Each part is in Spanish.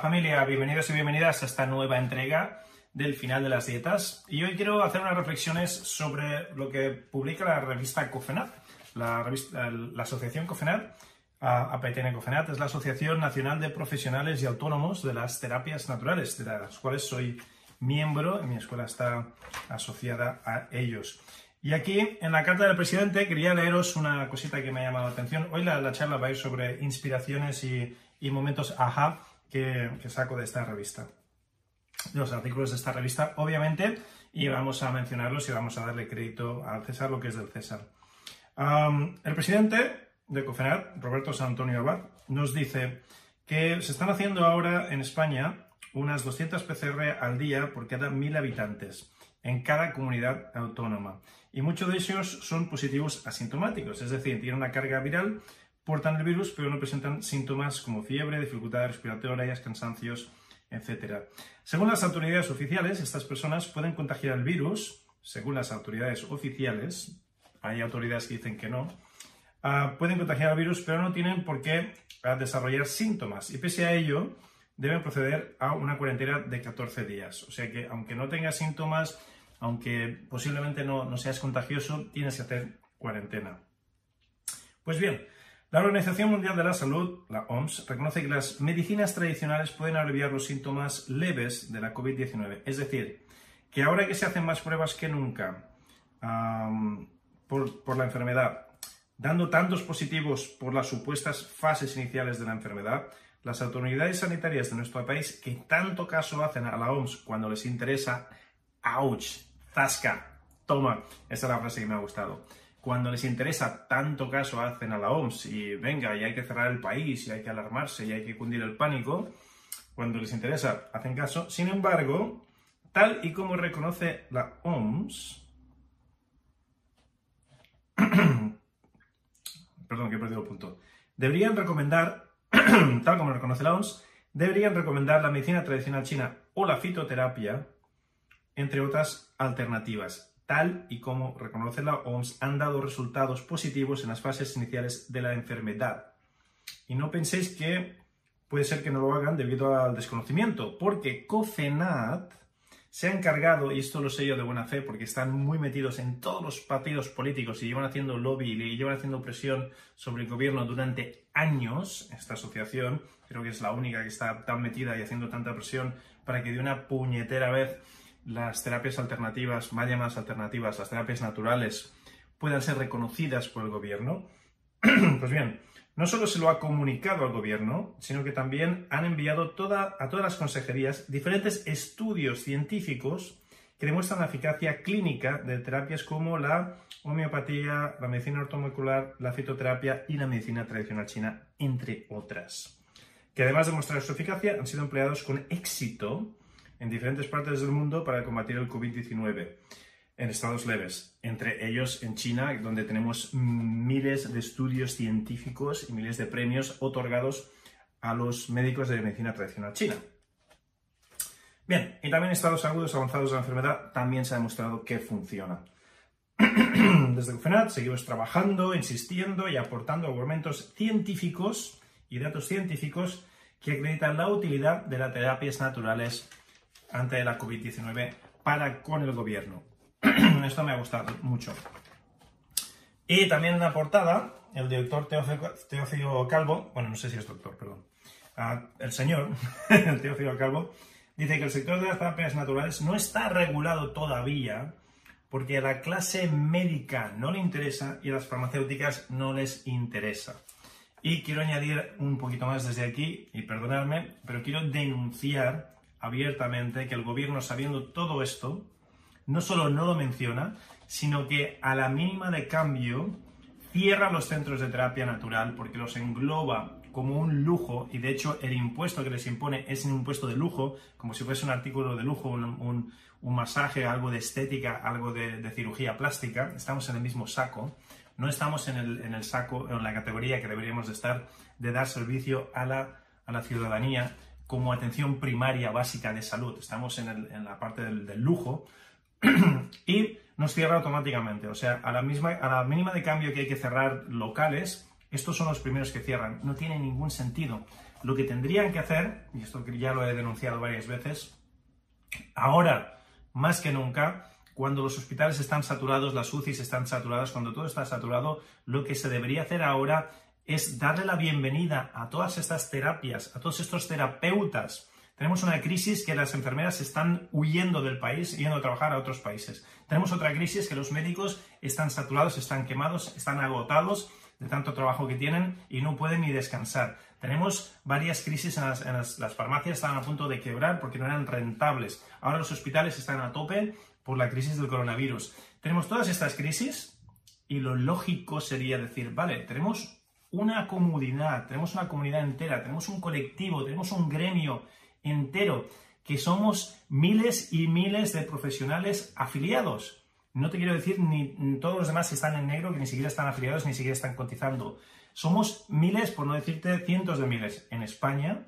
Familia, bienvenidos y bienvenidas a esta nueva entrega del final de las dietas. Y hoy quiero hacer unas reflexiones sobre lo que publica la revista COFENAT, la, asociación COFENAT. APTN COFENAT es la Asociación Nacional de Profesionales y Autónomos de las Terapias Naturales, de las cuales soy miembro, mi escuela está asociada a ellos. Y aquí, en la carta del presidente, quería leeros una cosita que me ha llamado la atención. Hoy la, charla va a ir sobre inspiraciones y, y momentos ajá que, saco de esta revista. Los artículos de esta revista, obviamente, y vamos a mencionarlos y vamos a darle crédito al César lo que es del César. el presidente de COFENAT, Roberto San Antonio Abad, nos dice que se están haciendo ahora en España unas 200 PCR al día por cada 1.000 habitantes en cada comunidad autónoma. Y muchos de ellos son positivos asintomáticos, es decir, tienen una carga viral portan el virus, pero no presentan síntomas como fiebre, dificultades respiratorias, cansancios, etc. Según las autoridades oficiales, estas personas pueden contagiar el virus, según las autoridades oficiales, hay autoridades que dicen que no, ah, pueden contagiar el virus, pero no tienen por qué ah, desarrollar síntomas. Y pese a ello, deben proceder a una cuarentena de 14 días. O sea que, aunque no tengas síntomas, aunque posiblemente no, no seas contagioso, tienes que hacer cuarentena. Pues bien, la Organización Mundial de la Salud, la OMS, reconoce que las medicinas tradicionales pueden aliviar los síntomas leves de la COVID-19. Es decir, que ahora que se hacen más pruebas que nunca por, por la enfermedad, dando tantos positivos por las supuestas fases iniciales de la enfermedad, las autoridades sanitarias de nuestro país, que tanto caso hacen a la OMS cuando les interesa, ¡ouch! ¡Zasca! Toma, esa es la frase que me ha gustado cuando les interesa tanto caso hacen a la OMS y venga, y hay que cerrar el país, y hay que alarmarse, y hay que cundir el pánico, cuando les interesa hacen caso. Sin embargo, tal y como reconoce la OMS, perdón, que he perdido el deberían recomendar, tal como reconoce la OMS, deberían recomendar la medicina tradicional china o la fitoterapia, entre otras alternativas tal y como reconoce la OMS, han dado resultados positivos en las fases iniciales de la enfermedad. Y no penséis que puede ser que no lo hagan debido al desconocimiento, porque COFENAT se ha encargado, y esto lo sé yo de buena fe, porque están muy metidos en todos los partidos políticos y llevan haciendo lobby y llevan haciendo presión sobre el gobierno durante años, esta asociación, creo que es la única que está tan metida y haciendo tanta presión para que de una puñetera vez las terapias alternativas, más llamadas alternativas, las terapias naturales, puedan ser reconocidas por el gobierno? pues bien, no solo se lo ha comunicado al gobierno, sino que también han enviado a todas las consejerías diferentes estudios científicos que demuestran la eficacia clínica de terapias como la homeopatía, la medicina ortomolecular, la fitoterapia y la medicina tradicional china, entre otras. Que además de mostrar su eficacia, han sido empleados con éxito en diferentes partes del mundo para combatir el COVID-19 en estados leves, entre ellos en China, donde tenemos miles de estudios científicos y miles de premios otorgados a los médicos de medicina tradicional china. Bien, y también en estados agudos avanzados de la enfermedad también se ha demostrado que funciona. Desde FENAT seguimos trabajando, insistiendo y aportando argumentos científicos y datos científicos que acreditan la utilidad de las terapias naturales ante la COVID-19 para con el gobierno. Esto me ha gustado mucho. Y también en la portada, el doctor Teófilo Calvo, bueno, no sé si es doctor, perdón, ah, el señor, Teófilo Calvo, dice que el sector de las terapias naturales no está regulado todavía porque a la clase médica no le interesa y a las farmacéuticas no les interesa. Y quiero añadir un poquito más desde aquí, y perdonadme, pero quiero denunciar abiertamente que el gobierno, sabiendo todo esto, no solo no lo menciona, sino que a la mínima de cambio cierra los centros de terapia natural porque los engloba como un lujo y de hecho el impuesto que les impone es un impuesto de lujo, como si fuese un artículo de lujo, un, masaje, algo de estética, algo de, cirugía plástica, estamos en el mismo saco, no estamos en el, saco, en la categoría que deberíamos de estar de dar servicio a la, a la ciudadanía como atención primaria básica de salud, estamos en, la parte del, lujo y nos cierra automáticamente, o sea, a la, misma, a la mínima de cambio que hay que cerrar locales, estos son los primeros que cierran. No tiene ningún sentido. Lo que tendrían que hacer, y esto ya lo he denunciado varias veces, ahora más que nunca, cuando los hospitales están saturados, las UCIs están saturadas, cuando todo está saturado, lo que se debería hacer ahora es darle la bienvenida a todas estas terapias, a todos estos terapeutas. Tenemos una crisis que las enfermeras están huyendo del país, yendo a trabajar a otros países. Tenemos otra crisis que los médicos están saturados, están quemados, están agotados de tanto trabajo que tienen y no pueden ni descansar. Tenemos varias crisis en las, las, farmacias, estaban a punto de quebrar porque no eran rentables. Ahora los hospitales están a tope por la crisis del coronavirus. Tenemos todas estas crisis y lo lógico sería decir, vale, tenemos una comunidad, tenemos una comunidad entera, tenemos un colectivo, tenemos un gremio entero, que somos miles y miles de profesionales afiliados. No te quiero decir ni todos los demás están en negro, que ni siquiera están afiliados, ni siquiera están cotizando. Somos miles, por no decirte cientos de miles, en España.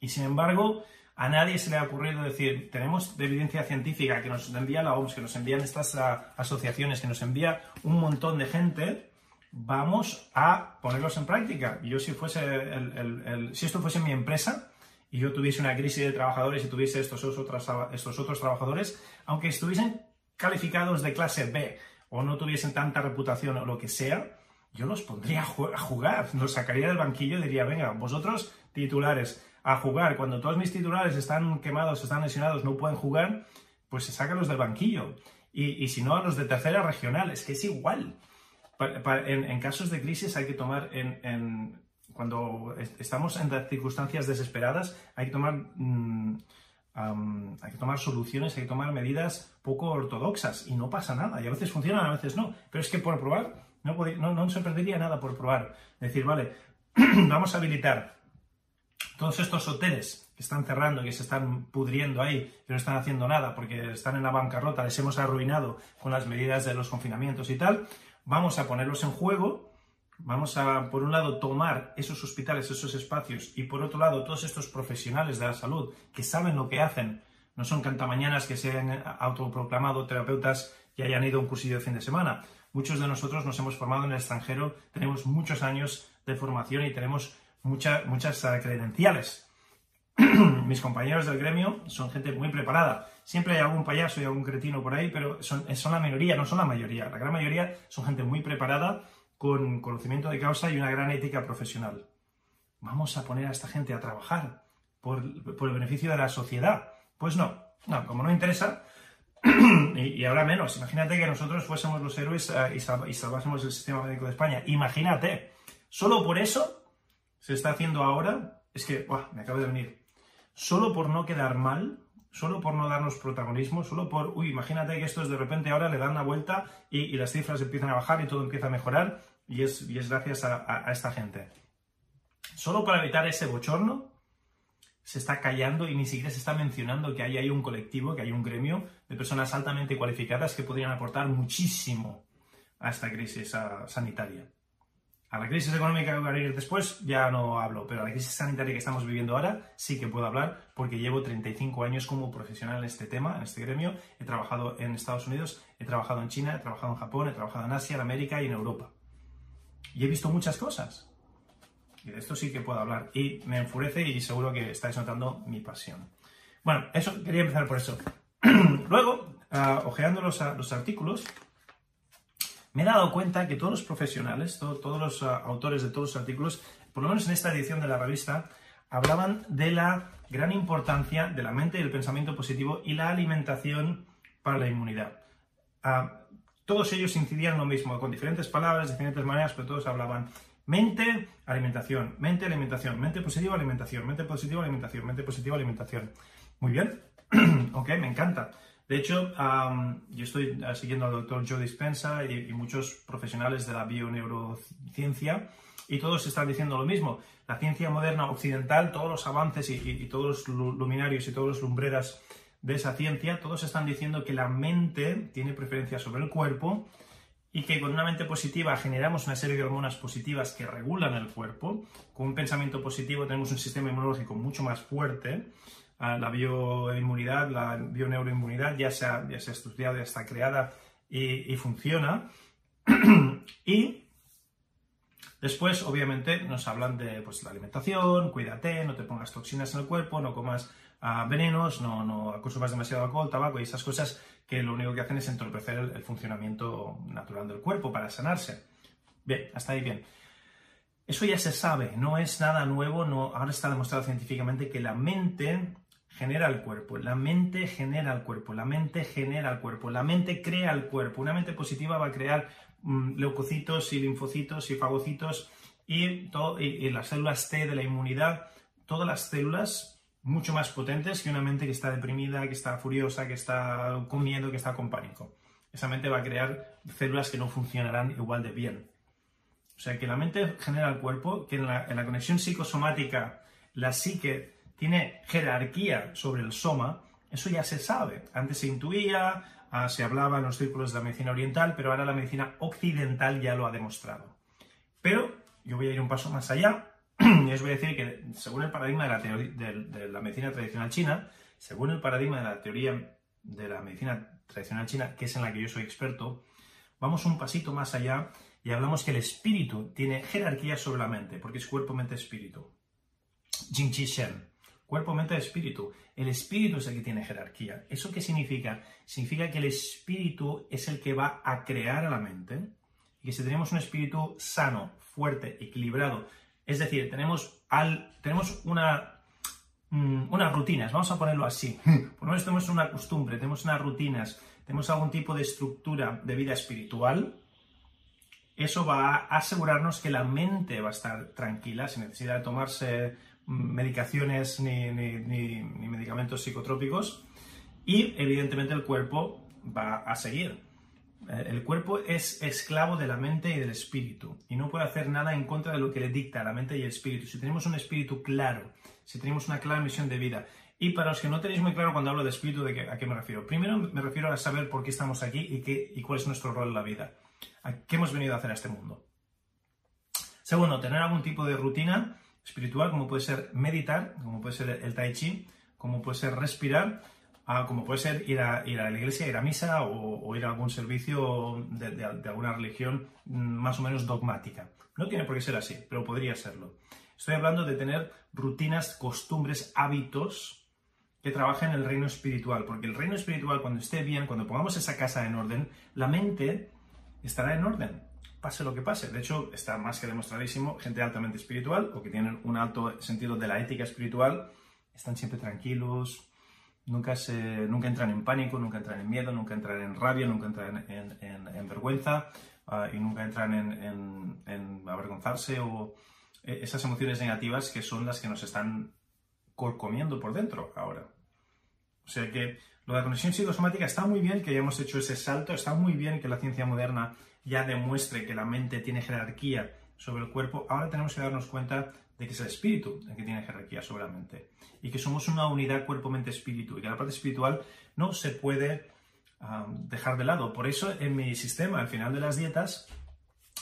Y sin embargo, a nadie se le ha ocurrido decir, tenemos evidencia científica que nos envía la OMS, que nos envían estas asociaciones, que nos envía un montón de gente, vamos a ponerlos en práctica. Yo si fuese si esto fuese mi empresa y yo tuviese una crisis de trabajadores y tuviese estos otros, otros trabajadores, aunque estuviesen calificados de clase B o no tuviesen tanta reputación o lo que sea, yo los pondría a jugar, los sacaría del banquillo y diría, venga, vosotros titulares, a jugar. Cuando todos mis titulares están quemados, están lesionados, no pueden jugar, pues se saca los del banquillo. Y, si no, a los de tercera regional, es que es igual. En, casos de crisis hay que tomar, cuando estamos en circunstancias desesperadas, hay que tomar... Mm, hay que tomar soluciones, hay que tomar medidas poco ortodoxas y no pasa nada. Y a veces funcionan, a veces no. Pero es que por probar, no, no, no se perdería nada por probar. Decir, vale, vamos a habilitar todos estos hoteles que están cerrando, que se están pudriendo ahí, que no están haciendo nada porque están en la bancarrota, les hemos arruinado con las medidas de los confinamientos y tal, vamos a ponerlos en juego Vamos a, por un lado, tomar esos hospitales, esos espacios, y por otro lado, todos estos profesionales de la salud que saben lo que hacen, no son cantamañanas que se han autoproclamado terapeutas que hayan ido a un cursillo de fin de semana. Muchos de nosotros nos hemos formado en el extranjero, tenemos muchos años de formación y tenemos muchas eh, credenciales. Mis compañeros del gremio son gente muy preparada. Siempre hay algún payaso y algún cretino por ahí, pero son, la minoría, no son la mayoría. La gran mayoría son gente muy preparada con conocimiento de causa y una gran ética profesional. Vamos a poner a esta gente a trabajar por, el beneficio de la sociedad. Pues no, no, como no interesa, y, ahora menos, imagínate que nosotros fuésemos los héroes eh, y, salvásemos el sistema médico de España. Imagínate, solo por eso se está haciendo ahora, es que, me acabo de venir, solo por no quedar mal, solo por no darnos protagonismo, solo por, uy, imagínate que estos de repente ahora le dan la vuelta y, las cifras empiezan a bajar y todo empieza a mejorar y es, gracias a, esta gente. Solo para evitar ese bochorno, se está callando y ni siquiera se está mencionando que hay, hay un colectivo, que hay un gremio de personas altamente cualificadas que podrían aportar muchísimo a esta crisis sanitaria. A la crisis económica que va a venir después ya no hablo, pero a la crisis sanitaria que estamos viviendo ahora sí que puedo hablar porque llevo 35 años como profesional en este tema, en este gremio. He trabajado en Estados Unidos, he trabajado en China, he trabajado en Japón, he trabajado en Asia, en América y en Europa. Y he visto muchas cosas. Y de esto sí que puedo hablar. Y me enfurece y seguro que estáis notando mi pasión. Bueno, eso quería empezar por eso. Luego, uh, ojeando los, los artículos, me he dado cuenta que todos los profesionales, todos los ah, autores de todos los artículos, por lo menos en esta edición de la revista, hablaban de la gran importancia de la mente y el pensamiento positivo y la alimentación para la inmunidad. Ah, todos ellos incidían lo mismo, con diferentes palabras, diferentes maneras, pero todos hablaban Mente, alimentación, mente, alimentación, mente positiva, alimentación, mente positiva, alimentación, mente positiva, alimentación. Muy bien, ok, me encanta. De hecho, yo estoy siguiendo al doctor Joe Dispensa y, muchos profesionales de la bioneurociencia y todos están diciendo lo mismo. La ciencia moderna occidental, todos los avances y, todos los luminarios y todos los lumbreras de esa ciencia, todos están diciendo que la mente tiene preferencia sobre el cuerpo y que con una mente positiva generamos una serie de hormonas positivas que regulan el cuerpo. Con un pensamiento positivo tenemos un sistema inmunológico mucho más fuerte la bioinmunidad, la bioneuroinmunidad ya se ha, ya se ha estudiado, ya está creada y, funciona. y después, obviamente, nos hablan de pues, la alimentación, cuídate, no te pongas toxinas en el cuerpo, no comas ah, venenos, no, no consumas demasiado alcohol, tabaco y esas cosas que lo único que hacen es entorpecer el, funcionamiento natural del cuerpo para sanarse. Bien, hasta ahí bien. Eso ya se sabe, no es nada nuevo, no, ahora está demostrado científicamente que la mente genera el cuerpo, la mente genera el cuerpo, la mente genera el cuerpo, la mente crea el cuerpo. Una mente positiva va a crear mm, leucocitos y linfocitos y fagocitos y, todo, y, las células T de la inmunidad, todas las células mucho más potentes que una mente que está deprimida, que está furiosa, que está con miedo, que está con pánico. Esa mente va a crear células que no funcionarán igual de bien. O sea que la mente genera el cuerpo, que en la, en la conexión psicosomática, la psique tiene jerarquía sobre el soma, eso ya se sabe. Antes se intuía, ah, se hablaba en los círculos de la medicina oriental, pero ahora la medicina occidental ya lo ha demostrado. Pero yo voy a ir un paso más allá y os voy a decir que según el paradigma de la, medicina tradicional china, según el paradigma de la teoría de la medicina tradicional china, que es en la que yo soy experto, vamos un pasito más allá y hablamos que el espíritu tiene jerarquía sobre la mente, porque es cuerpo, mente, espíritu. Jing Chi Shen. Cuerpo, mente, espíritu. El espíritu es el que tiene jerarquía. ¿Eso qué significa? Significa que el espíritu es el que va a crear a la mente y que si tenemos un espíritu sano, fuerte, equilibrado, es decir, tenemos, al, tenemos una, mm, unas rutinas, vamos a ponerlo así. Por lo menos tenemos una costumbre, tenemos unas rutinas, tenemos algún tipo de estructura de vida espiritual, eso va a asegurarnos que la mente va a estar tranquila, sin necesidad de tomarse medicaciones ni, medicamentos psicotrópicos y evidentemente el cuerpo va a seguir. Eh, el cuerpo es esclavo de la mente y del espíritu y no puede hacer nada en contra de lo que le dicta la mente y el espíritu. Si tenemos un espíritu claro, si tenemos una clara misión de vida, y para los que no tenéis muy claro cuando hablo de espíritu, ¿de qué, ¿a qué me refiero? Primero me refiero a saber por qué estamos aquí y, qué, y cuál es nuestro rol en la vida. ¿A qué hemos venido a hacer a este mundo? Segundo, tener algún tipo de rutina espiritual, como puede ser meditar, como puede ser el tai chi, como puede ser respirar, como puede ser ir a, ir a la iglesia, ir a misa o, ir a algún servicio de, alguna religión mm, más o menos dogmática. No tiene por qué ser así, pero podría serlo. Estoy hablando de tener rutinas, costumbres, hábitos que trabajen en el reino espiritual, porque el reino espiritual cuando esté bien, cuando pongamos esa casa en orden, la mente estará en orden pase lo que pase. De hecho, está más que demostradísimo, gente altamente espiritual o que tienen un alto sentido de la ética espiritual, están siempre tranquilos, nunca, se, nunca entran en pánico, nunca entran en miedo, nunca entran en rabia, nunca entran en, vergüenza ah, y nunca entran en, avergonzarse o e, esas emociones negativas que son las que nos están comiendo por dentro ahora. O sea que lo de la conexión psicosomática está muy bien que hayamos hecho ese salto, está muy bien que la ciencia moderna ya demuestre que la mente tiene jerarquía sobre el cuerpo, ahora tenemos que darnos cuenta de que es el espíritu el que tiene jerarquía sobre la mente y que somos una unidad cuerpo-mente-espíritu y que la parte espiritual no se puede ah, dejar de lado. Por eso en mi sistema, al final de las dietas,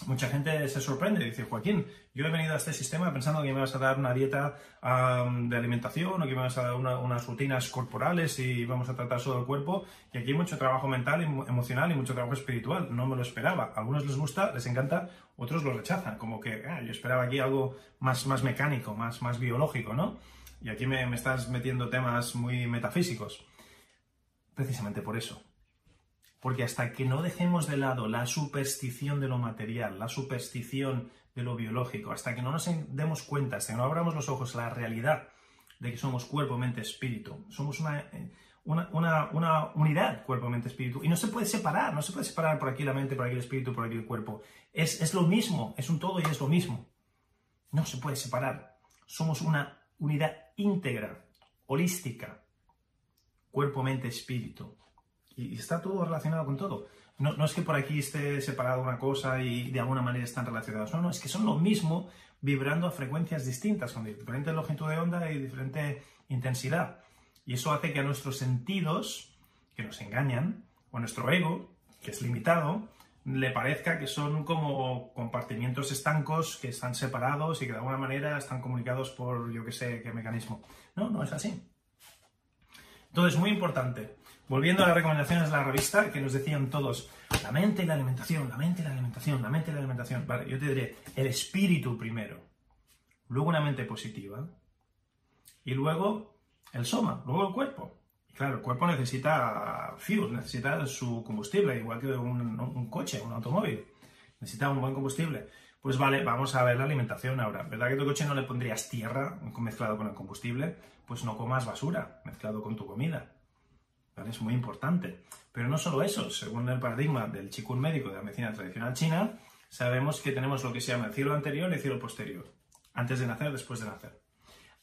mucha gente se sorprende dice, Joaquín, yo he venido a este sistema pensando que me vas a dar una dieta de alimentación o que me vas a dar unas rutinas corporales y vamos a tratar solo el cuerpo. Y aquí hay mucho trabajo mental, emocional y mucho trabajo espiritual. No me lo esperaba. A algunos les gusta, les encanta, otros lo rechazan. Como que ah, yo esperaba aquí algo más, más mecánico, más, más biológico, ¿no? Y aquí me estás metiendo temas muy metafísicos. Precisamente por eso porque hasta que no dejemos de lado la superstición de lo material, la superstición de lo biológico, hasta que no nos demos cuenta, hasta que no abramos los ojos a la realidad de que somos cuerpo, mente, espíritu, somos una, eh, una, unidad cuerpo, mente, espíritu, y no se puede separar, no se puede separar por aquí la mente, por aquí el espíritu, por aquí el cuerpo. Es, es lo mismo, es un todo y es lo mismo. No se puede separar. Somos una unidad íntegra, holística, cuerpo, mente, espíritu. Y está todo relacionado con todo. No, es que por aquí esté separado una cosa y de alguna manera están relacionados. No, no, es que son lo mismo vibrando a frecuencias distintas, con diferente longitud de onda y diferente intensidad. Y eso hace que a nuestros sentidos, que nos engañan, o a nuestro ego, que es limitado, le parezca que son como compartimientos estancos que están separados y que de alguna manera están comunicados por yo que sé qué mecanismo. No, no es así. Entonces, muy importante. Volviendo a las recomendaciones de la revista, que nos decían todos, la mente y la alimentación, la mente y la alimentación, la mente y la alimentación. Vale, yo te diré, el espíritu primero, luego una mente positiva, y luego el soma, luego el cuerpo. Claro, el cuerpo necesita fuel, necesita su combustible, igual que un, coche, un automóvil. Necesita un buen combustible. Pues vale, vamos a ver la alimentación ahora. ¿Verdad que tu coche no le pondrías tierra mezclado con el combustible? Pues no comas basura mezclado con tu comida. Es muy importante. Pero no solo eso, según el paradigma del chikun médico de la medicina tradicional china, sabemos que tenemos lo que se llama el cielo anterior y el cielo posterior. Antes de nacer, después de nacer.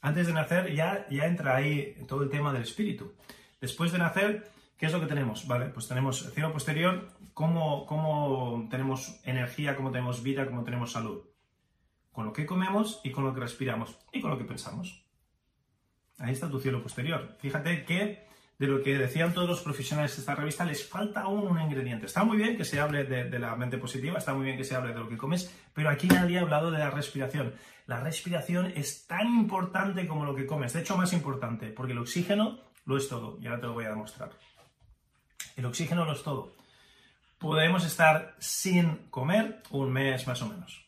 Antes de nacer ya, ya entra ahí todo el tema del espíritu. Después de nacer, ¿qué es lo que tenemos? Vale, pues tenemos el cielo posterior, cómo, cómo tenemos energía, cómo tenemos vida, cómo tenemos salud. Con lo que comemos y con lo que respiramos y con lo que pensamos. Ahí está tu cielo posterior. Fíjate que de lo que decían todos los profesionales de esta revista, les falta aún un ingrediente. Está muy bien que se hable de, de, la mente positiva, está muy bien que se hable de lo que comes, pero aquí nadie ha hablado de la respiración. La respiración es tan importante como lo que comes, de hecho más importante, porque el oxígeno lo es todo, y ahora te lo voy a demostrar. El oxígeno lo es todo. Podemos estar sin comer un mes más o menos.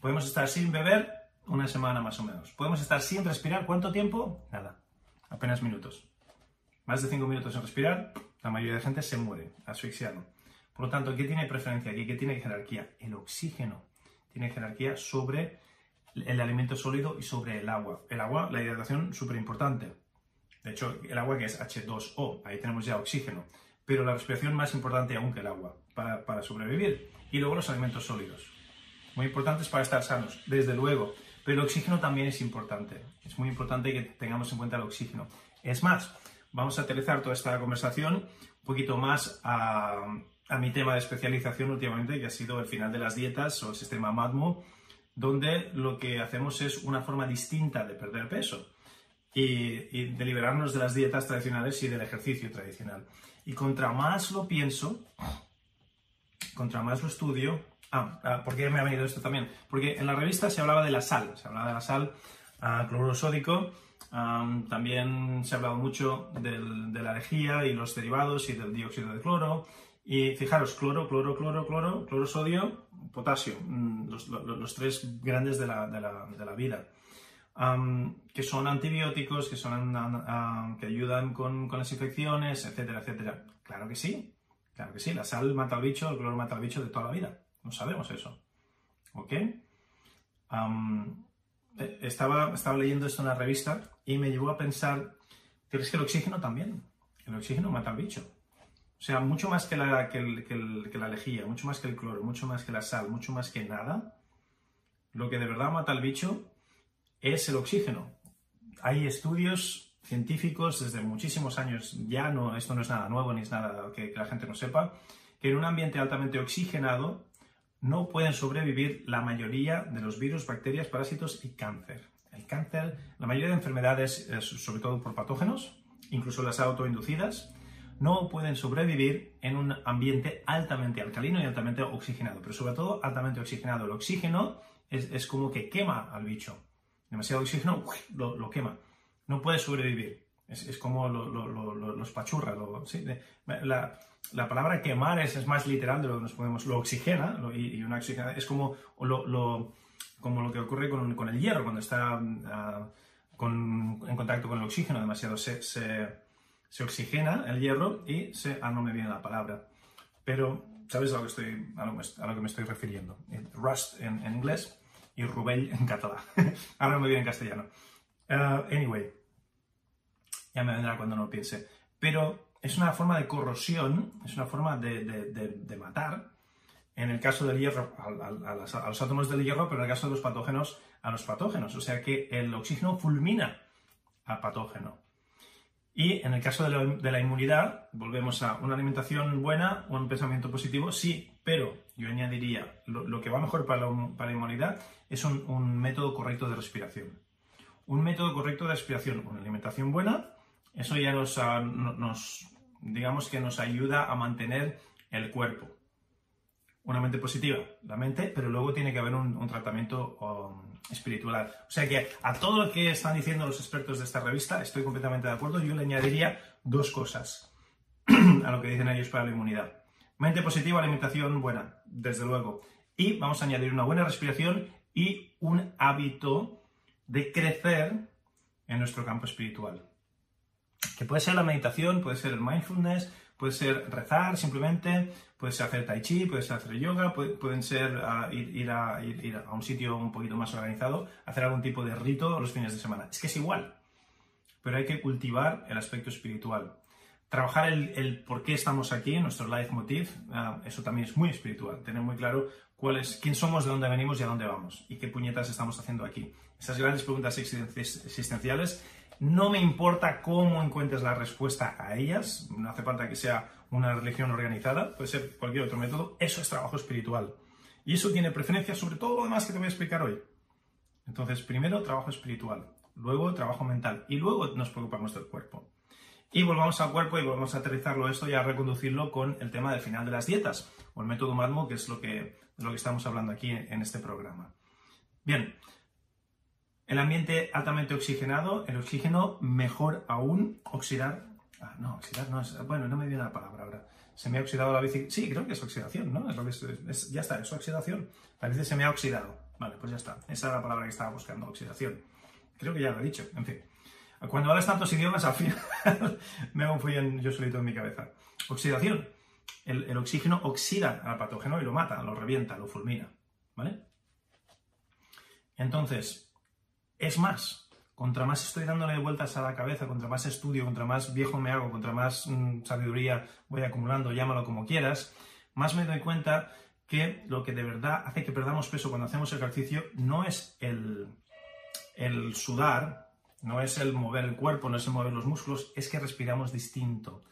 Podemos estar sin beber una semana más o menos. Podemos estar sin respirar. ¿Cuánto tiempo? Nada. Apenas minutos. Más de cinco minutos sin respirar, la mayoría de gente se muere, asfixiado. Por lo tanto, ¿qué tiene preferencia aquí? ¿Qué tiene jerarquía? El oxígeno tiene jerarquía sobre el alimento sólido y sobre el agua. El agua, la hidratación, súper importante. De hecho, el agua que es H2O, ahí tenemos ya oxígeno. Pero la respiración más importante aún que el agua para, sobrevivir. Y luego los alimentos sólidos. Muy importantes para estar sanos, desde luego. Pero el oxígeno también es importante. Es muy importante que tengamos en cuenta el oxígeno. Es más, vamos a aterrizar toda esta conversación un poquito más a, a, mi tema de especialización últimamente, que ha sido el final de las dietas o el sistema MADMO, donde lo que hacemos es una forma distinta de perder peso y, de liberarnos de las dietas tradicionales y del ejercicio tradicional. Y contra más lo pienso, contra más lo estudio, ah, ah, ¿por qué me ha venido esto también? Porque en la revista se hablaba de la sal, se hablaba de la sal ah, cloruro sódico, también se ha hablado mucho de la lejía y los derivados y del dióxido de cloro. Y fijaros, cloro, cloro, cloro, cloro, cloro, sodio, potasio, mm, los, tres grandes de la, de la vida que son antibióticos, que, son, que ayudan con, las infecciones, etcétera, etcétera. Claro que sí, claro que sí. La sal mata al bicho, el cloro mata al bicho de toda la vida. No sabemos eso. ¿Ok? E, estaba, estaba leyendo esto en la revista y me llevó a pensar, pero es que el oxígeno también. El oxígeno mata al bicho. O sea, mucho más que la, que, que la lejía, mucho más que el cloro, mucho más que la sal, mucho más que nada. Lo que de verdad mata al bicho es el oxígeno. Hay estudios científicos desde muchísimos años, ya no, esto no es nada nuevo ni es nada que, la gente no sepa, que en un ambiente altamente oxigenado no pueden sobrevivir la mayoría de los virus, bacterias, parásitos y cáncer. El cáncer, la mayoría de enfermedades, sobre todo por patógenos, incluso las autoinducidas, no pueden sobrevivir en un ambiente altamente alcalino y altamente oxigenado, pero sobre todo altamente oxigenado. El oxígeno es, como que quema al bicho demasiado oxígeno, lo, quema. No puede sobrevivir. Es, como los pachurra. la, palabra quemar es, más literal de lo que nos podemos. Lo oxigena y, una oxigena es como lo, como lo que ocurre con, el hierro cuando está ah, en contacto con el oxígeno demasiado. Se, se, oxigena el hierro y se. Ah, no me viene la palabra. Pero, ¿sabes a lo que, estoy, a lo, que me estoy refiriendo? Rust en inglés y Rubell en catalán. Ahora me viene en castellano. Uh, anyway, ya me vendrá cuando no lo piense. Pero es una forma de corrosión, es una forma de, matar, en el caso del hierro, a, los átomos del hierro, pero en el caso de los patógenos, a los patógenos, o sea que el oxígeno fulmina al patógeno. Y en el caso de la, inmunidad, volvemos a una alimentación buena, un pensamiento positivo, sí, pero yo añadiría, lo, que va mejor para la, inmunidad es un, método correcto de respiración. Un método correcto de respiración, una alimentación buena, eso ya nos, ah, digamos que nos ayuda a mantener el cuerpo. Una mente positiva, la mente, pero luego tiene que haber un, tratamiento um, espiritual. O sea que a todo lo que están diciendo los expertos de esta revista, estoy completamente de acuerdo. Yo le añadiría dos cosas a lo que dicen ellos para la inmunidad. Mente positiva, alimentación buena, desde luego. Y vamos a añadir una buena respiración y un hábito de crecer en nuestro campo espiritual. Que puede ser la meditación, puede ser el mindfulness, puede ser rezar simplemente, puede ser hacer tai chi, puede ser hacer yoga, pueden ser ah, ir, a, ir, a, un sitio un poquito más organizado, hacer algún tipo de rito los fines de semana. Es que es igual, pero hay que cultivar el aspecto espiritual. Trabajar el, por qué estamos aquí, nuestro life motive, ah, eso también es muy espiritual. Tener muy claro cuál es, quién somos, de dónde venimos y a dónde vamos. Y qué puñetas estamos haciendo aquí. Esas grandes preguntas existenciales no me importa cómo encuentres la respuesta a ellas, no hace falta que sea una religión organizada, puede ser cualquier otro método, eso es trabajo espiritual. Y eso tiene preferencia sobre todo lo demás que te voy a explicar hoy. Entonces, primero trabajo espiritual, luego trabajo mental y luego nos preocupamos del cuerpo. Y volvamos al cuerpo y volvamos a aterrizarlo esto y a reconducirlo con el tema del final de las dietas, o el método MADMO, que es lo que, lo que estamos hablando aquí en este programa. Bien, el ambiente altamente oxigenado, el oxígeno mejor aún oxidar. Ah, no, oxidar no es. Bueno, no me viene la palabra ahora. Se me ha oxidado la bici. Sí, creo que es oxidación, ¿no? Es ya está, es oxidación. La bici se me ha oxidado. Vale, pues ya está. Esa era la palabra que estaba buscando, oxidación. Creo que ya lo he dicho. En fin. Cuando hablas tantos idiomas, al final me follón yo solito en mi cabeza. Oxidación. El, el oxígeno oxida al patógeno y lo mata, lo revienta, lo fulmina. ¿Vale? Entonces, es más, contra más estoy dándole vueltas a la cabeza, contra más estudio, contra más viejo me hago, contra más mm, sabiduría voy acumulando, llámalo como quieras, más me doy cuenta que lo que de verdad hace que perdamos peso cuando hacemos ejercicio no es el, el sudar, no es el mover el cuerpo, no es el mover los músculos, es que respiramos distinto.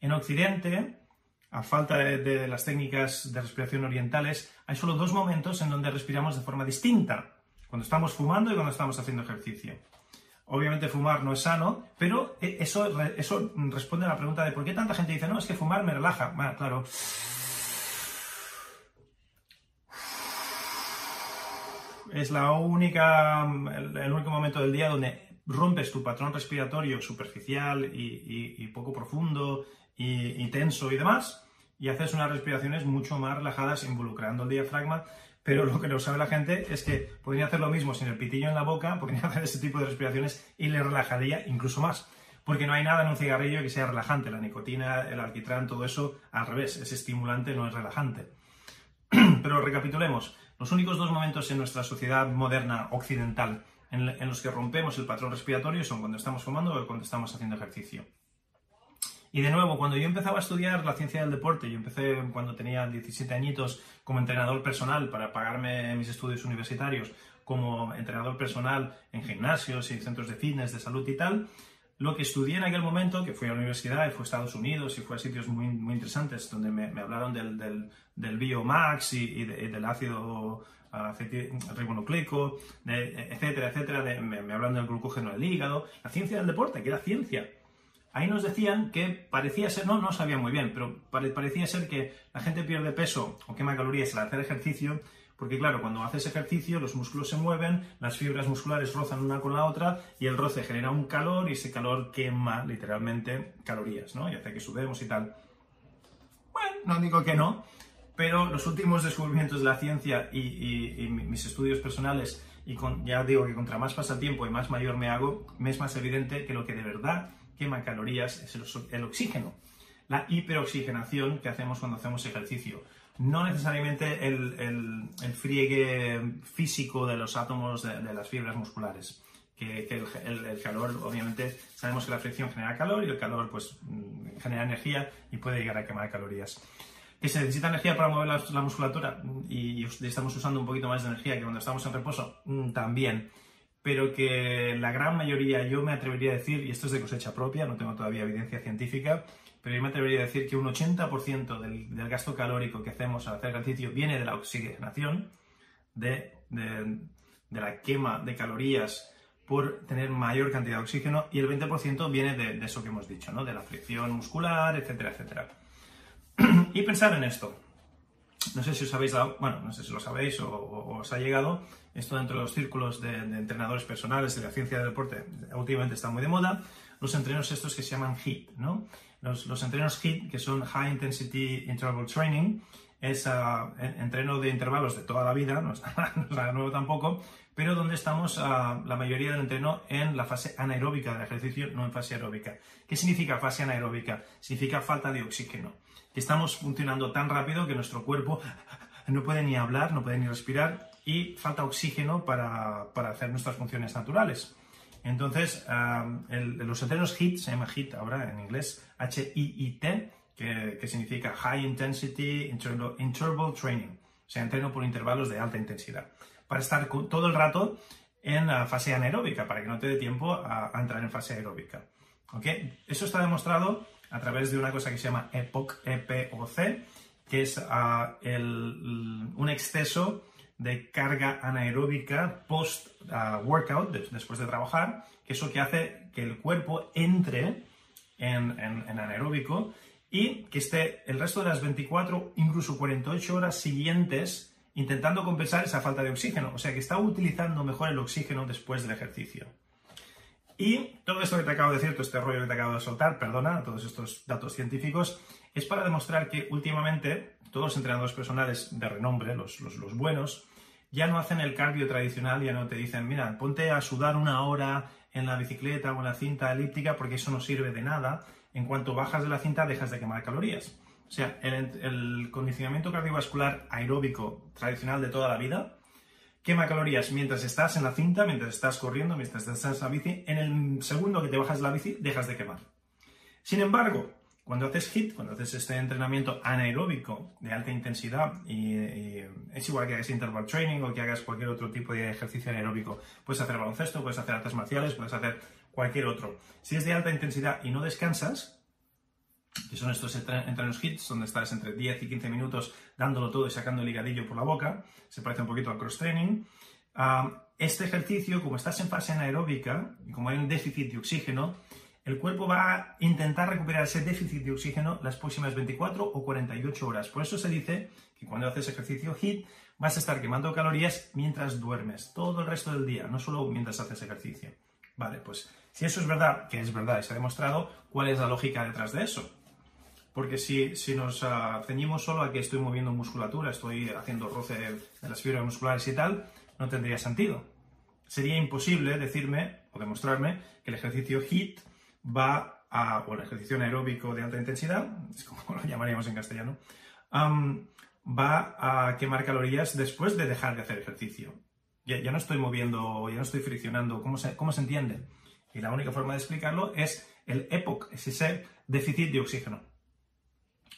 En Occidente, a falta de, las técnicas de respiración orientales, hay solo dos momentos en donde respiramos de forma distinta cuando estamos fumando y cuando estamos haciendo ejercicio. Obviamente fumar no es sano, pero e, eso, eso responde a la pregunta de por qué tanta gente dice, no, es que fumar me relaja. Bueno, claro. Es la única, el, único momento del día donde rompes tu patrón respiratorio superficial y, poco profundo y, y tenso y demás, y haces unas respiraciones mucho más relajadas involucrando el diafragma pero lo que no sabe la gente es que podría hacer lo mismo sin el pitillo en la boca, podría hacer ese tipo de respiraciones y le relajaría incluso más. Porque no hay nada en un cigarrillo que sea relajante. La nicotina, el alquitrán, todo eso, al revés, es estimulante, no es relajante. Pero recapitulemos, los únicos dos momentos en nuestra sociedad moderna occidental en, en los que rompemos el patrón respiratorio son cuando estamos fumando o cuando estamos haciendo ejercicio. Y de nuevo, cuando yo empezaba a estudiar la ciencia del deporte, yo empecé cuando tenía 17 añitos como entrenador personal para pagarme mis estudios universitarios, como entrenador personal en gimnasios y centros de fitness, de salud y tal, lo que estudié en aquel momento, que fui a la universidad y fue a Estados Unidos y fue a sitios muy, muy interesantes, donde me, hablaron del, del, del Biomax y, del ácido ribonucleico, etcétera, etcétera, me, me hablaron del glucógeno del hígado, la ciencia del deporte, que era ciencia, Ahí nos decían que parecía ser, no, no sabía muy bien, pero parecía ser que la gente pierde peso o quema calorías al hacer ejercicio, porque claro, cuando haces ejercicio los músculos se mueven, las fibras musculares rozan una con la otra y el roce genera un calor y ese calor quema literalmente calorías, ¿no? Y hace que sudemos y tal. Bueno, no digo que no, pero los últimos descubrimientos de la ciencia y, mis estudios personales, y ya digo que contra más pasa tiempo y más mayor me hago, me es más evidente que lo que de verdad quema calorías es el, oxígeno, la hiperoxigenación que hacemos cuando hacemos ejercicio. No necesariamente el, friegue físico de los átomos de, las fibras musculares, que, el, calor, obviamente, sabemos que la fricción genera calor y el calor pues, mm, genera energía y puede llegar a quemar calorías. que se necesita energía para mover la, musculatura y, estamos usando un poquito más de energía que cuando estamos en reposo, mm, también. Pero que la gran mayoría, yo me atrevería a decir, y esto es de cosecha propia, no tengo todavía evidencia científica, pero yo me atrevería a decir que un 80% del, del, gasto calórico que hacemos al hacer ejercicio viene de la oxigenación, de, de, de la quema de calorías por tener mayor cantidad de oxígeno y el 20% viene de, eso que hemos dicho, ¿no? de la fricción muscular, etcétera, etcétera. y pensar en esto. No sé si os habéis dado, bueno, no sé si lo sabéis o, os ha llegado, esto dentro de los círculos de, entrenadores personales de la ciencia del deporte, últimamente está muy de moda, los entrenos estos que se llaman HIIT, ¿no? Los, entrenos HIIT, que son High Intensity Interval Training, es uh, entreno de intervalos de toda la vida, no es nada, nuevo tampoco, pero donde estamos uh, la mayoría del entreno en la fase anaeróbica del ejercicio, no en fase aeróbica. ¿Qué significa fase anaeróbica? Significa falta de oxígeno. Que estamos funcionando tan rápido que nuestro cuerpo no puede ni hablar, no puede ni respirar y falta oxígeno para, para hacer nuestras funciones naturales. Entonces, los entrenos HIIT, se llama HIIT ahora en inglés, H-I-I-T, que, significa High Intensity Interval Training, o sea, entreno por intervalos de alta intensidad, para estar todo el rato en la fase anaeróbica, para que no te dé tiempo a, entrar en fase aeróbica. Eso está demostrado a través de una cosa que se llama EPOC, EPOC que es ah, un exceso de carga anaeróbica post-workout, ah, después de trabajar, que eso que hace que el cuerpo entre en, en anaeróbico y que esté el resto de las 24, incluso 48 horas siguientes intentando compensar esa falta de oxígeno. O sea, que está utilizando mejor el oxígeno después del ejercicio. Y todo esto que te acabo de decir, todo este rollo que te acabo de soltar, perdona, todos estos datos científicos, es para demostrar que últimamente todos los entrenadores personales de renombre, los, los, buenos, ya no hacen el cardio tradicional, ya no te dicen, mira, ponte a sudar una hora en la bicicleta o en la cinta elíptica porque eso no sirve de nada, en cuanto bajas de la cinta dejas de quemar calorías. O sea, el, condicionamiento cardiovascular aeróbico tradicional de toda la vida quema calorías mientras estás en la cinta, mientras estás corriendo, mientras estás en la bici. En el segundo que te bajas la bici, dejas de quemar. Sin embargo, cuando haces HIIT, cuando haces este entrenamiento anaeróbico de alta intensidad, y, es igual que hagas interval training o que hagas cualquier otro tipo de ejercicio anaeróbico, puedes hacer baloncesto, puedes hacer artes marciales, puedes hacer cualquier otro. Si es de alta intensidad y no descansas, que son estos entrenos hits, donde estás entre 10 y 15 minutos dándolo todo y sacando el ligadillo por la boca, se parece un poquito al cross-training. Ah, este ejercicio, como estás en fase anaeróbica y como hay un déficit de oxígeno, el cuerpo va a intentar recuperar ese déficit de oxígeno las próximas 24 o 48 horas. Por eso se dice que cuando haces ejercicio HIIT vas a estar quemando calorías mientras duermes, todo el resto del día, no solo mientras haces ejercicio. Vale, pues si eso es verdad, que es verdad y se ha demostrado, ¿cuál es la lógica detrás de eso? Porque si, si nos uh, ceñimos solo a que estoy moviendo musculatura, estoy haciendo roce de las fibras musculares y tal, no tendría sentido. Sería imposible decirme o demostrarme que el ejercicio HIIT va a, o el ejercicio anaeróbico de alta intensidad, es como lo llamaríamos en castellano, va a quemar calorías después de dejar de hacer ejercicio. Ya, ya no estoy moviendo, ya no estoy friccionando, ¿cómo se, cómo se entiende? Y la única forma de explicarlo es el EPOC, es ese déficit de oxígeno.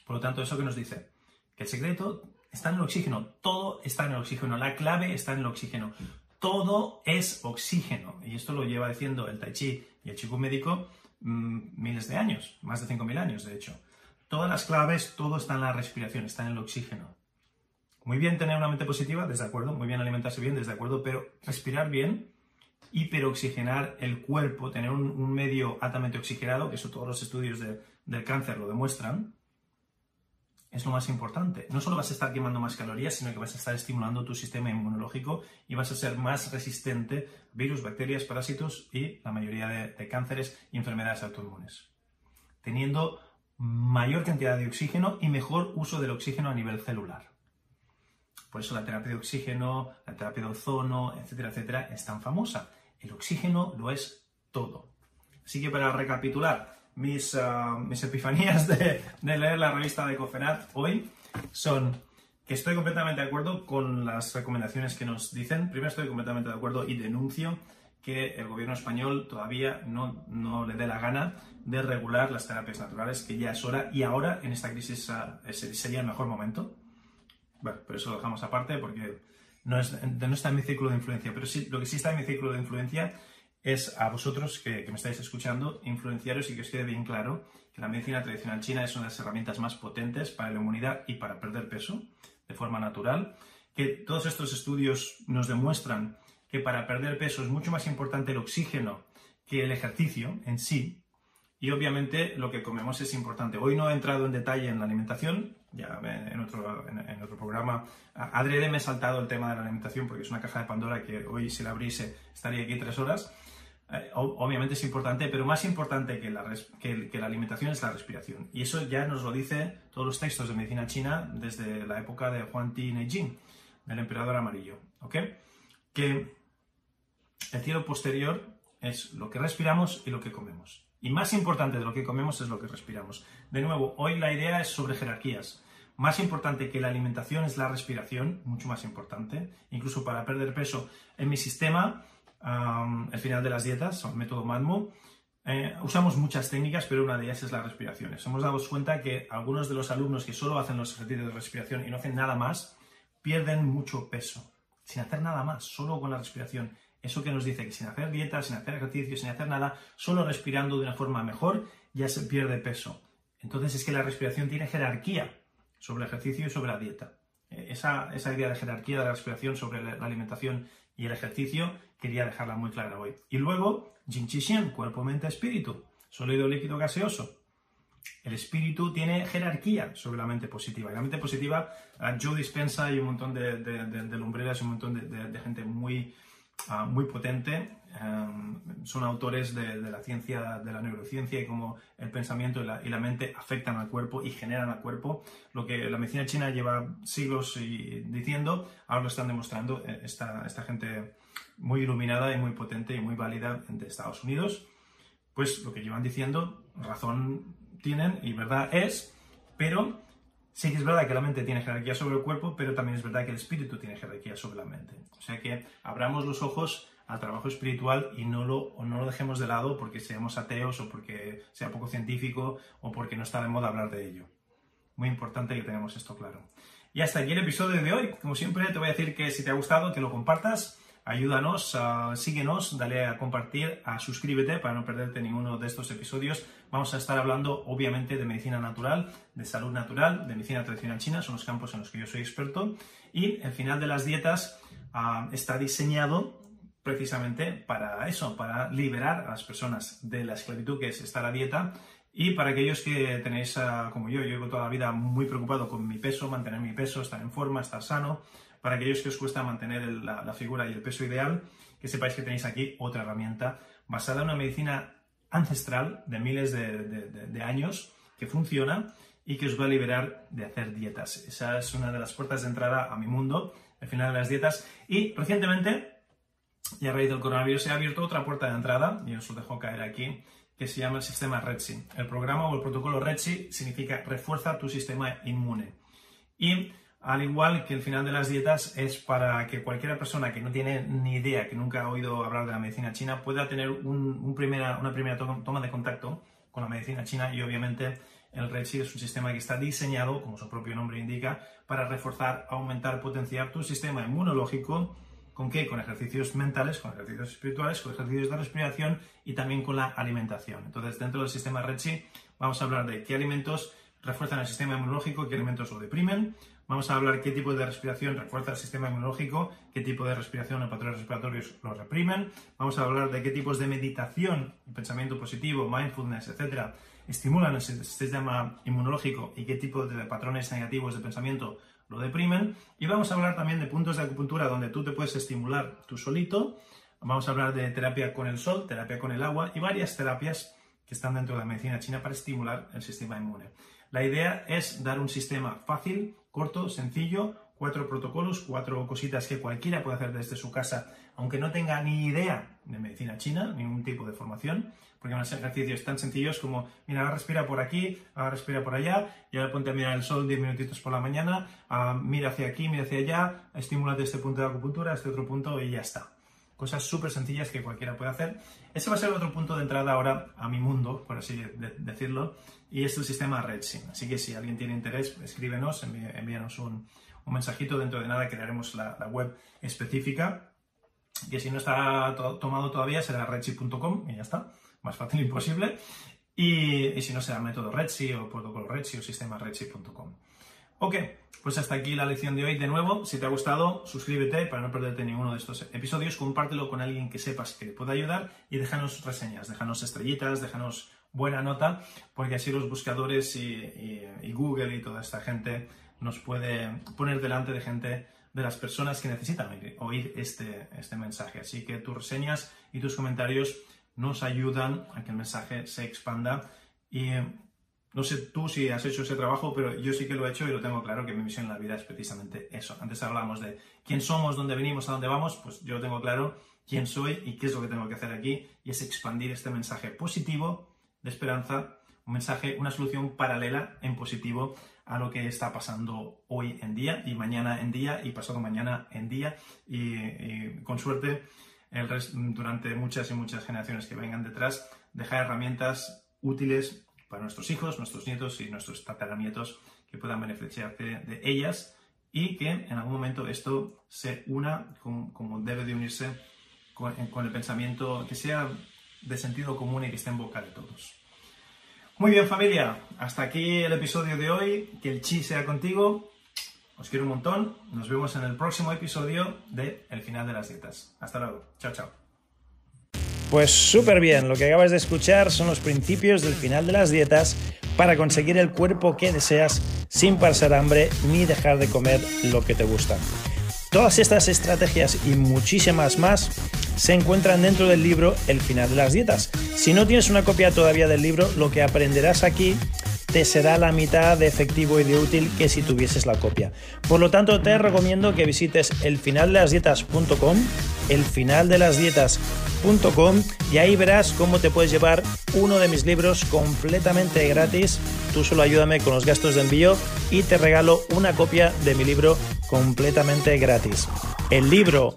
Por lo tanto, ¿eso que nos dice? Que el secreto está en el oxígeno, todo está en el oxígeno, la clave está en el oxígeno. Todo es oxígeno. Y esto lo lleva diciendo el Tai Chi y el Chiku médico mm, miles de años, más de 5.000 años, de hecho. Todas las claves, todo está en la respiración, está en el oxígeno. Muy bien tener una mente positiva, desde acuerdo, muy bien alimentarse bien, desde acuerdo, pero respirar bien hiperoxigenar el cuerpo, tener un, medio altamente oxigenado, que eso todos los estudios del cáncer lo demuestran, es lo más importante. No solo vas a estar quemando más calorías, sino que vas a estar estimulando tu sistema inmunológico y vas a ser más resistente a virus, bacterias, parásitos y la mayoría de, cánceres y enfermedades autoinmunes. Teniendo mayor cantidad de oxígeno y mejor uso del oxígeno a nivel celular. Por eso la terapia de oxígeno, la terapia de ozono, etcétera, etcétera, es tan famosa. El oxígeno lo es todo. Así que para recapitular, mis, ah, mis epifanías de, leer la revista de Cofenat hoy son que estoy completamente de acuerdo con las recomendaciones que nos dicen. Primero estoy completamente de acuerdo y denuncio que el gobierno español todavía no, no le dé la gana de regular las terapias naturales, que ya es hora y ahora en esta crisis ah, sería el mejor momento. Bueno, pero eso lo dejamos aparte porque no, está en mi círculo de influencia, pero sí, lo que sí está en mi círculo de influencia es a vosotros que, me estáis escuchando, influenciaros y que os quede bien claro que la medicina tradicional china es una de las herramientas más potentes para la inmunidad y para perder peso de forma natural, que todos estos estudios nos demuestran que para perder peso es mucho más importante el oxígeno que el ejercicio en sí, y obviamente lo que comemos es importante. Hoy no he entrado en detalle en la alimentación, ya en otro, en, otro programa. Adrede me he saltado el tema de la alimentación porque es una caja de Pandora que hoy si la abriese estaría aquí tres horas. Eh, obviamente es importante, pero más importante que la, alimentación es la respiración. Y eso ya nos lo dice todos los textos de medicina china desde la época de Huang Ti Neijing, del emperador amarillo. ¿Ok? Que el cielo posterior es lo que respiramos y lo que comemos. Y más importante de lo que comemos es lo que respiramos. De nuevo, hoy la idea es sobre jerarquías. Más importante que la alimentación es la respiración, mucho más importante. Incluso para perder peso. En mi sistema, el final de las dietas, el método MADMO, eh, usamos muchas técnicas, pero una de ellas es la respiración. Nos hemos dado cuenta que algunos de los alumnos que solo hacen los ejercicios de respiración y no hacen nada más, pierden mucho peso, sin hacer nada más, solo con la respiración. Eso que nos dice que sin hacer dieta, sin hacer ejercicio, sin hacer nada, solo respirando de una forma mejor, ya se pierde peso. Entonces es que la respiración tiene jerarquía sobre el ejercicio y sobre la dieta. Eh, esa, idea de jerarquía de la respiración sobre la alimentación y el ejercicio quería dejarla muy clara hoy. Y luego, Jin Chi cuerpo, mente, espíritu, sólido, líquido, gaseoso. El espíritu tiene jerarquía sobre la mente positiva. Y la mente positiva, Joe Dispensa y un montón de, de lumbreras y un montón de, gente muy, Ah, muy potente. Em, son autores de, la ciencia, de la neurociencia y cómo el pensamiento y la, mente afectan al cuerpo y generan al cuerpo. Lo que la medicina china lleva siglos diciendo, ahora lo están demostrando eh, esta, esta gente muy iluminada y muy potente y muy válida de Estados Unidos. Pues lo que llevan diciendo, razón tienen y verdad es, pero Sí que es verdad que la mente tiene jerarquía sobre el cuerpo, pero también es verdad que el espíritu tiene jerarquía sobre la mente. O sea que abramos los ojos al trabajo espiritual y no lo, no lo dejemos de lado porque seamos ateos o porque sea poco científico o porque no está de moda hablar de ello. Muy importante que tengamos esto claro. Y hasta aquí el episodio de hoy. Como siempre, te voy a decir que si te ha gustado, que lo compartas ayúdanos, síguenos, dale a compartir, a suscríbete para no perderte ninguno de estos episodios. Vamos a estar hablando obviamente de medicina natural, de salud natural, de medicina tradicional china, son los campos en los que yo soy experto. Y el final de las dietas ah, está diseñado precisamente para eso, para liberar a las personas de la esclavitud que es estar a dieta y para aquellos que tenéis, ah, como yo, yo llevo toda la vida muy preocupado con mi peso, mantener mi peso, estar en forma, estar sano, para aquellos que os cuesta mantener la, figura y el peso ideal, que sepáis que tenéis aquí otra herramienta basada en una medicina ancestral de miles de, años que funciona y que os va a liberar de hacer dietas. Esa es una de las puertas de entrada a mi mundo, el final de las dietas. Y recientemente, y a raíz del coronavirus, se ha abierto otra puerta de entrada, y os lo dejo caer aquí, que se llama el sistema REDSI. El programa o el protocolo REDSI significa refuerza tu sistema inmune. Y al igual que el final de las dietas es para que cualquier persona que no tiene ni idea, que nunca ha oído hablar de la medicina china, pueda tener una primera toma de contacto con la medicina china y obviamente el REDSI es un sistema que está diseñado, como su propio nombre indica, para reforzar, aumentar, potenciar tu sistema inmunológico. ¿Con qué? Con ejercicios mentales, con ejercicios espirituales, con ejercicios de respiración y también con la alimentación. Entonces, dentro del sistema REDSI vamos a hablar de qué alimentos refuerzan el sistema inmunológico, qué alimentos lo deprimen, Vamos a hablar qué tipo de respiración refuerza el sistema inmunológico, qué tipo de respiración o patrones respiratorios lo reprimen. Vamos a hablar de qué tipos de meditación, pensamiento positivo, mindfulness, etcétera, estimulan el sistema inmunológico y qué tipo de patrones negativos de pensamiento lo deprimen. Y vamos a hablar también de puntos de acupuntura donde tú te puedes estimular tú solito. Vamos a hablar de terapia con el sol, terapia con el agua y varias terapias que están dentro de la medicina china para estimular el sistema inmune. La idea es dar un sistema fácil, corto, sencillo, cuatro protocolos, cuatro cositas que cualquiera puede hacer desde su casa, aunque no tenga ni idea de medicina china, ningún tipo de formación, porque van a ser ejercicios tan sencillos como, mira, ahora respira por aquí, ahora respira por allá, y ahora ponte a mirar el sol 10 minutitos por la mañana, mira hacia aquí, mira hacia allá, estimúlate este punto de acupuntura, este otro punto y ya está cosas súper sencillas que cualquiera puede hacer. Ese va a ser otro punto de entrada ahora a mi mundo, por así decirlo, y es el sistema RedSim. Así que si alguien tiene interés, escríbenos, envíanos un, mensajito. Dentro de nada crearemos la, web específica, que si no está tomado todavía será redsi.com y ya está. Más fácil imposible. Y, si no será método Redsi o protocolo Redsi o sistema redsi.com. Ok, pues hasta aquí la lección de hoy. De nuevo, si te ha gustado, suscríbete para no perderte ninguno de estos episodios, compártelo con alguien que sepas que te puede ayudar y déjanos reseñas, déjanos estrellitas, déjanos buena nota, porque así los buscadores y, Google y toda esta gente nos puede poner delante de gente, de las personas que necesitan oír este, este mensaje. Así que tus reseñas y tus comentarios nos ayudan a que el mensaje se expanda y no sé tú si has hecho ese trabajo, pero yo sí que lo he hecho y lo tengo claro que mi misión en la vida es precisamente eso. Antes hablábamos de quién somos, dónde venimos, a dónde vamos, pues yo tengo claro quién soy y qué es lo que tengo que hacer aquí y es expandir este mensaje positivo de esperanza, un mensaje, una solución paralela en positivo a lo que está pasando hoy en día y mañana en día y pasado mañana en día y, con suerte el durante muchas y muchas generaciones que vengan detrás dejar herramientas útiles para nuestros hijos, nuestros nietos y nuestros tataranietos que puedan beneficiarse de ellas y que en algún momento esto se una como, debe de unirse con, el pensamiento que sea de sentido común y que esté en boca de todos. Muy bien familia, hasta aquí el episodio de hoy, que el chi sea contigo, os quiero un montón, nos vemos en el próximo episodio de El final de las dietas. Hasta luego, chao chao. Pues súper bien, lo que acabas de escuchar son los principios del final de las dietas para conseguir el cuerpo que deseas sin pasar hambre ni dejar de comer lo que te gusta. Todas estas estrategias y muchísimas más se encuentran dentro del libro El final de las dietas. Si no tienes una copia todavía del libro, lo que aprenderás aquí te será la mitad de efectivo y de útil que si tuvieses la copia. Por lo tanto, te recomiendo que visites elfinaldelasdietas.com, elfinaldelasdietas.com y ahí verás cómo te puedes llevar uno de mis libros completamente gratis. Tú solo ayúdame con los gastos de envío y te regalo una copia de mi libro completamente gratis. El libro